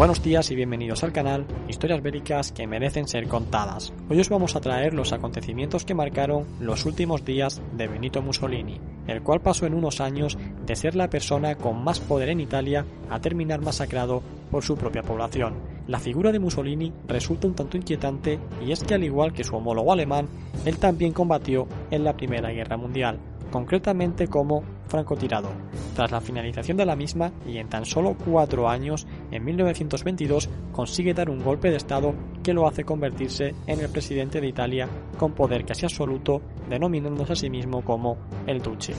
Buenos días y bienvenidos al canal Historias Bélicas que merecen ser contadas. Hoy os vamos a traer los acontecimientos que marcaron los últimos días de Benito Mussolini, el cual pasó en unos años de ser la persona con más poder en Italia a terminar masacrado por su propia población. La figura de Mussolini resulta un tanto inquietante y es que al igual que su homólogo alemán, él también combatió en la Primera Guerra Mundial concretamente como francotirador. Tras la finalización de la misma y en tan solo cuatro años, en 1922 consigue dar un golpe de Estado que lo hace convertirse en el presidente de Italia con poder casi absoluto, denominándose a sí mismo como el Duce.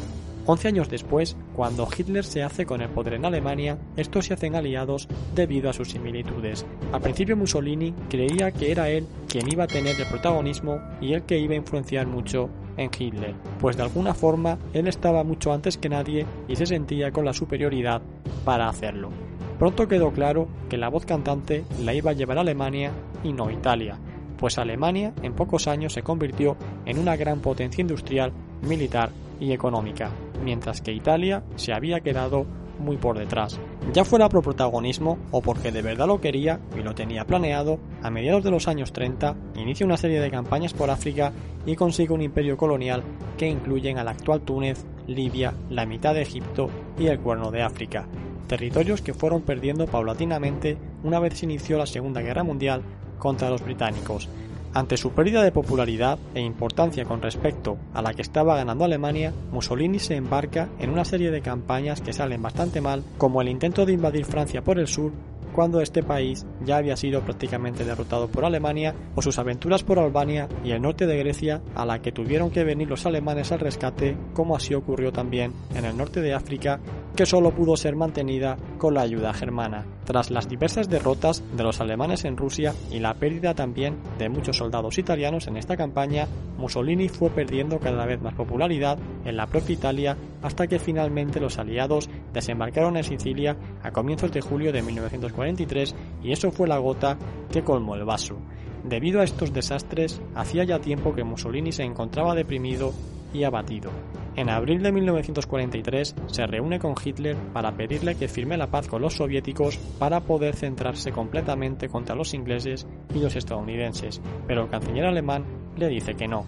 Once años después, cuando Hitler se hace con el poder en Alemania, estos se hacen aliados debido a sus similitudes. Al principio Mussolini creía que era él quien iba a tener el protagonismo y el que iba a influenciar mucho Hitler, pues de alguna forma él estaba mucho antes que nadie y se sentía con la superioridad para hacerlo. Pronto quedó claro que la voz cantante la iba a llevar a Alemania y no Italia, pues Alemania en pocos años se convirtió en una gran potencia industrial, militar y económica, mientras que Italia se había quedado muy por detrás. Ya fuera por protagonismo o porque de verdad lo quería y lo tenía planeado, a mediados de los años 30 inicia una serie de campañas por África y consigue un imperio colonial que incluyen al actual Túnez, Libia, la mitad de Egipto y el Cuerno de África, territorios que fueron perdiendo paulatinamente una vez se inició la Segunda Guerra Mundial contra los británicos, ante su pérdida de popularidad e importancia con respecto a la que estaba ganando Alemania, Mussolini se embarca en una serie de campañas que salen bastante mal, como el intento de invadir Francia por el sur cuando este país ya había sido prácticamente derrotado por Alemania, o sus aventuras por Albania y el norte de Grecia, a la que tuvieron que venir los alemanes al rescate, como así ocurrió también en el norte de África que solo pudo ser mantenida con la ayuda germana. Tras las diversas derrotas de los alemanes en Rusia y la pérdida también de muchos soldados italianos en esta campaña, Mussolini fue perdiendo cada vez más popularidad en la propia Italia hasta que finalmente los aliados desembarcaron en Sicilia a comienzos de julio de 1943 y eso fue la gota que colmó el vaso. Debido a estos desastres, hacía ya tiempo que Mussolini se encontraba deprimido y abatido. En abril de 1943 se reúne con Hitler para pedirle que firme la paz con los soviéticos para poder centrarse completamente contra los ingleses y los estadounidenses, pero el canciller alemán le dice que no.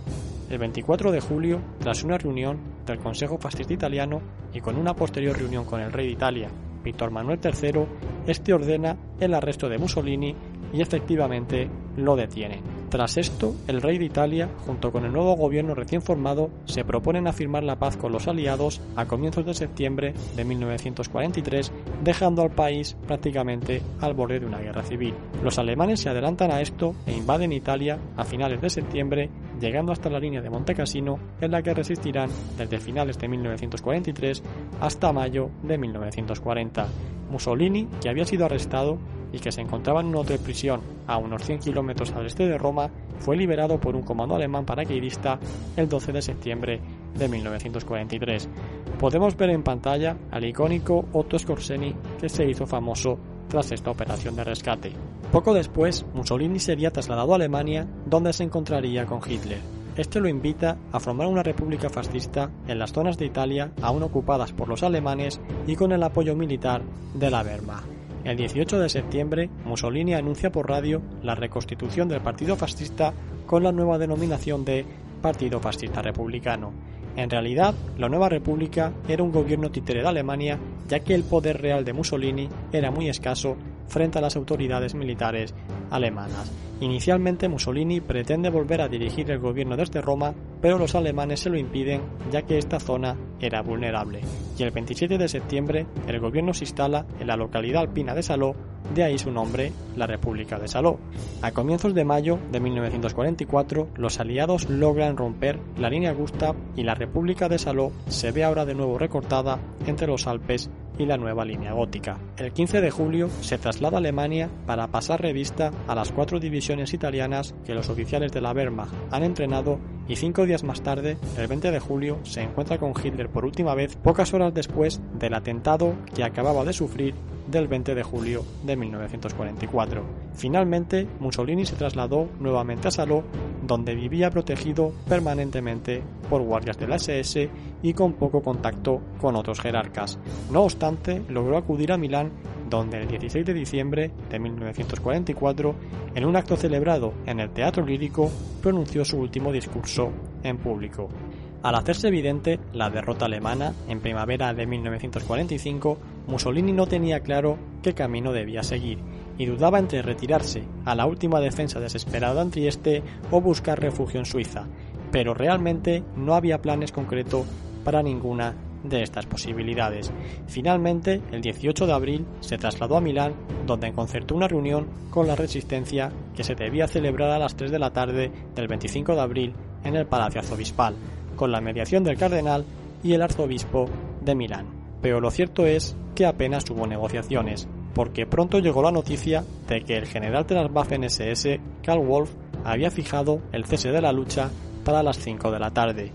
El 24 de julio, tras una reunión del Consejo Fascista Italiano y con una posterior reunión con el rey de Italia, Víctor Manuel III, este ordena el arresto de Mussolini y efectivamente lo detiene. Tras esto, el rey de Italia, junto con el nuevo gobierno recién formado, se proponen a firmar la paz con los aliados a comienzos de septiembre de 1943, dejando al país prácticamente al borde de una guerra civil. Los alemanes se adelantan a esto e invaden Italia a finales de septiembre, llegando hasta la línea de Monte Cassino, en la que resistirán desde finales de 1943 hasta mayo de 1940. Mussolini, que había sido arrestado, y que se encontraba en un hotel prisión a unos 100 kilómetros al este de Roma, fue liberado por un comando alemán paracaidista el 12 de septiembre de 1943. Podemos ver en pantalla al icónico Otto Skorzeny que se hizo famoso tras esta operación de rescate. Poco después, Mussolini sería trasladado a Alemania, donde se encontraría con Hitler. Este lo invita a formar una república fascista en las zonas de Italia aún ocupadas por los alemanes y con el apoyo militar de la Wehrmacht. El 18 de septiembre, Mussolini anuncia por radio la reconstitución del Partido Fascista con la nueva denominación de Partido Fascista Republicano. En realidad, la nueva república era un gobierno títere de Alemania, ya que el poder real de Mussolini era muy escaso frente a las autoridades militares alemanas. Inicialmente Mussolini pretende volver a dirigir el gobierno desde Roma, pero los alemanes se lo impiden ya que esta zona era vulnerable. Y el 27 de septiembre el gobierno se instala en la localidad alpina de Saló, de ahí su nombre, la República de Saló. A comienzos de mayo de 1944 los aliados logran romper la línea Gustav y la República de Saló se ve ahora de nuevo recortada entre los Alpes y la nueva línea gótica. El 15 de julio se traslada a Alemania para pasar revista a las cuatro divisiones italianas que los oficiales de la Wehrmacht han entrenado y cinco días más tarde, el 20 de julio, se encuentra con Hitler por última vez pocas horas después del atentado que acababa de sufrir del 20 de julio de 1944. Finalmente, Mussolini se trasladó nuevamente a Saló, donde vivía protegido permanentemente por guardias de la SS y con poco contacto con otros jerarcas. No obstante, logró acudir a Milán donde el 16 de diciembre de 1944, en un acto celebrado en el Teatro Lírico, pronunció su último discurso en público. Al hacerse evidente la derrota alemana en primavera de 1945, Mussolini no tenía claro qué camino debía seguir y dudaba entre retirarse a la última defensa desesperada en Trieste o buscar refugio en Suiza, pero realmente no había planes concretos para ninguna de estas posibilidades. Finalmente, el 18 de abril se trasladó a Milán, donde concertó una reunión con la resistencia que se debía celebrar a las 3 de la tarde del 25 de abril en el Palacio Arzobispal, con la mediación del cardenal y el arzobispo de Milán. Pero lo cierto es que apenas hubo negociaciones, porque pronto llegó la noticia de que el general de las Waffen SS, Karl Wolf, había fijado el cese de la lucha para las 5 de la tarde.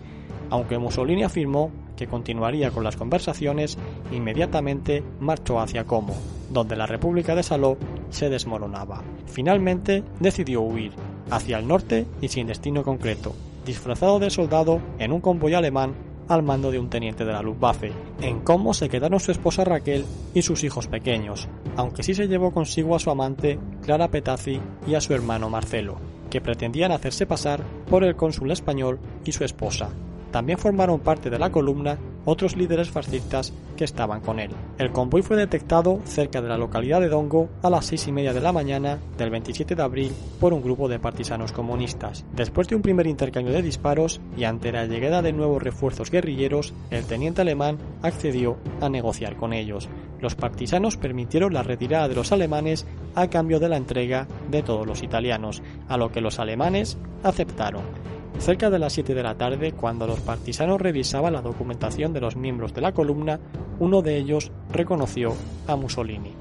Aunque Mussolini afirmó que continuaría con las conversaciones, inmediatamente marchó hacia Como, donde la República de Saló se desmoronaba. Finalmente decidió huir, hacia el norte y sin destino concreto, disfrazado de soldado en un convoy alemán al mando de un teniente de la Luftwaffe. En Como se quedaron su esposa Raquel y sus hijos pequeños, aunque sí se llevó consigo a su amante Clara Petazzi y a su hermano Marcelo, que pretendían hacerse pasar por el cónsul español y su esposa. También formaron parte de la columna otros líderes fascistas que estaban con él. El convoy fue detectado cerca de la localidad de Dongo a las seis y media de la mañana del 27 de abril por un grupo de partisanos comunistas. Después de un primer intercambio de disparos y ante la llegada de nuevos refuerzos guerrilleros, el teniente alemán accedió a negociar con ellos. Los partisanos permitieron la retirada de los alemanes a cambio de la entrega de todos los italianos, a lo que los alemanes aceptaron. Cerca de las 7 de la tarde, cuando los partisanos revisaban la documentación de los miembros de la columna, uno de ellos reconoció a Mussolini.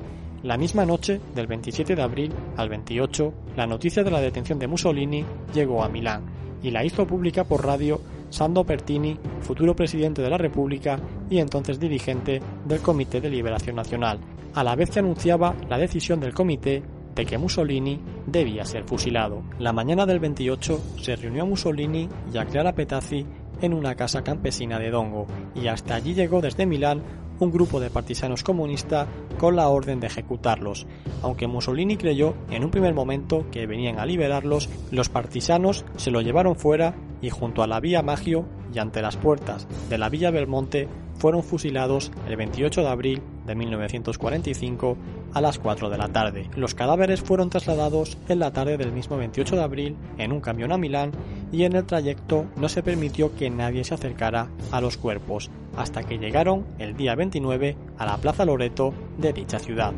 La misma noche, del 27 de abril al 28, la noticia de la detención de Mussolini llegó a Milán y la hizo pública por radio Sando Pertini, futuro presidente de la República y entonces dirigente del Comité de Liberación Nacional, a la vez que anunciaba la decisión del comité de que Mussolini debía ser fusilado. La mañana del 28 se reunió a Mussolini y a Clara Petazzi en una casa campesina de Dongo, y hasta allí llegó desde Milán un grupo de partisanos comunistas con la orden de ejecutarlos. Aunque Mussolini creyó en un primer momento que venían a liberarlos, los partisanos se lo llevaron fuera y junto a la vía Magio y ante las puertas de la villa Belmonte fueron fusilados el 28 de abril de 1945 a las 4 de la tarde. Los cadáveres fueron trasladados en la tarde del mismo 28 de abril en un camión a Milán y en el trayecto no se permitió que nadie se acercara a los cuerpos hasta que llegaron el día 29 a la Plaza Loreto de dicha ciudad.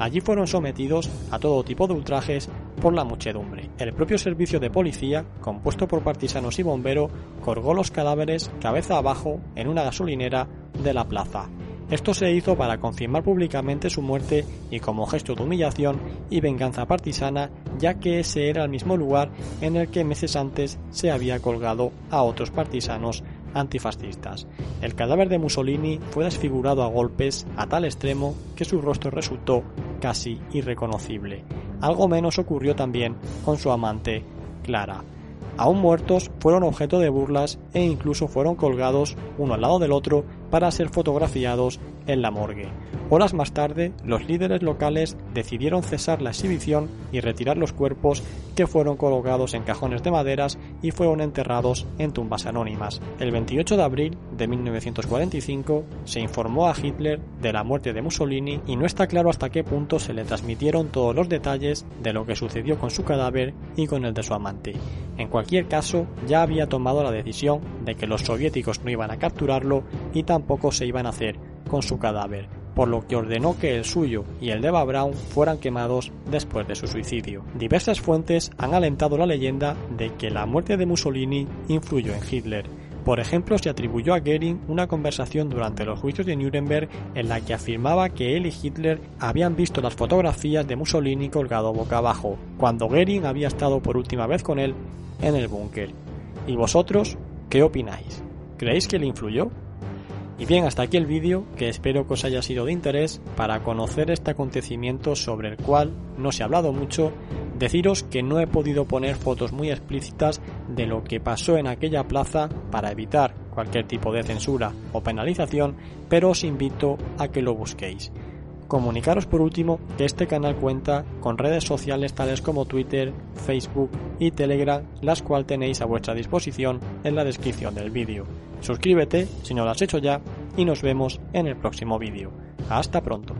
Allí fueron sometidos a todo tipo de ultrajes por la muchedumbre. El propio servicio de policía, compuesto por partisanos y bomberos, colgó los cadáveres cabeza abajo en una gasolinera de la plaza. Esto se hizo para confirmar públicamente su muerte y como gesto de humillación y venganza partisana, ya que ese era el mismo lugar en el que meses antes se había colgado a otros partisanos antifascistas. El cadáver de Mussolini fue desfigurado a golpes a tal extremo que su rostro resultó casi irreconocible. Algo menos ocurrió también con su amante, Clara. Aún muertos, fueron objeto de burlas e incluso fueron colgados uno al lado del otro para ser fotografiados en la morgue. Horas más tarde, los líderes locales decidieron cesar la exhibición y retirar los cuerpos fueron colocados en cajones de maderas y fueron enterrados en tumbas anónimas. El 28 de abril de 1945 se informó a Hitler de la muerte de Mussolini y no está claro hasta qué punto se le transmitieron todos los detalles de lo que sucedió con su cadáver y con el de su amante. En cualquier caso, ya había tomado la decisión de que los soviéticos no iban a capturarlo y tampoco se iban a hacer con su cadáver, por lo que ordenó que el suyo y el de Eva Braun fueran quemados después de su suicidio. Diversas fuentes han alentado la leyenda de que la muerte de Mussolini influyó en Hitler. Por ejemplo, se atribuyó a Goering una conversación durante los juicios de Nuremberg en la que afirmaba que él y Hitler habían visto las fotografías de Mussolini colgado boca abajo, cuando Goering había estado por última vez con él en el búnker. ¿Y vosotros qué opináis? ¿Creéis que le influyó? Y bien, hasta aquí el vídeo, que espero que os haya sido de interés para conocer este acontecimiento sobre el cual no se ha hablado mucho. Deciros que no he podido poner fotos muy explícitas de lo que pasó en aquella plaza para evitar cualquier tipo de censura o penalización, pero os invito a que lo busquéis. Comunicaros por último que este canal cuenta con redes sociales tales como Twitter, Facebook y Telegram, las cuales tenéis a vuestra disposición en la descripción del vídeo. Suscríbete si no lo has hecho ya y nos vemos en el próximo vídeo. Hasta pronto.